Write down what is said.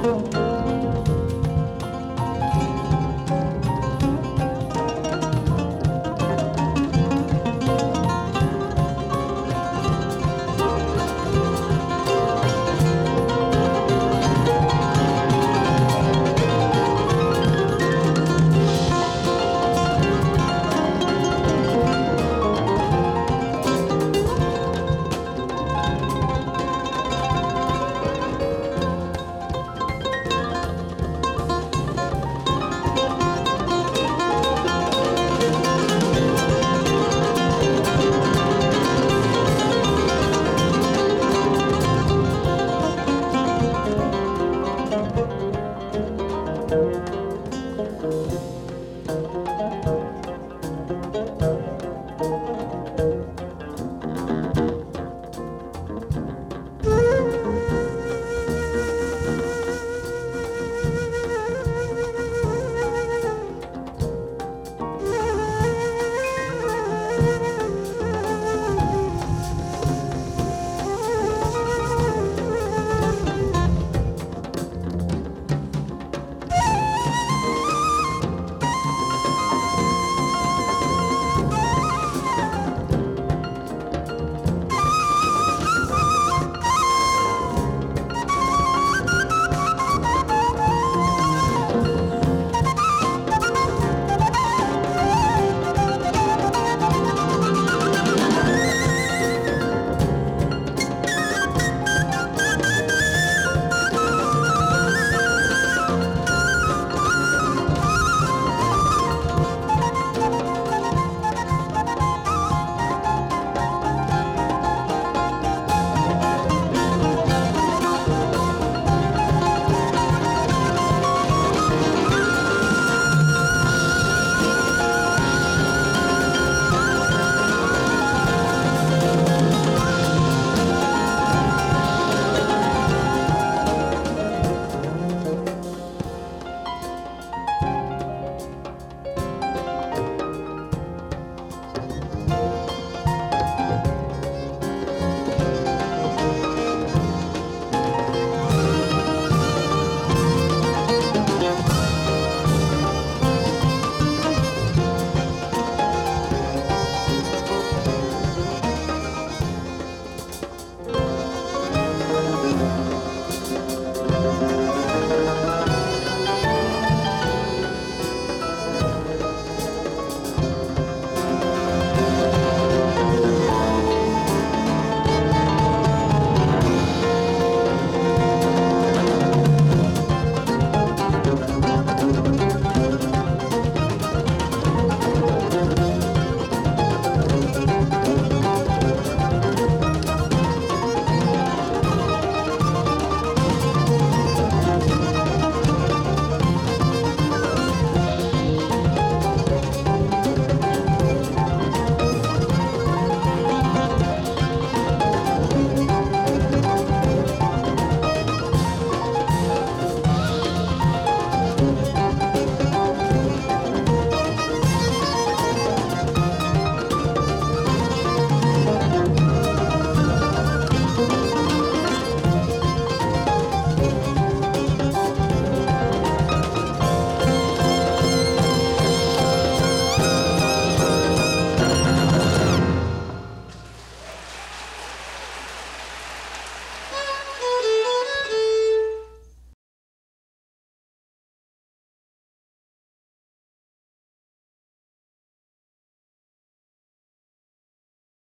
Oh.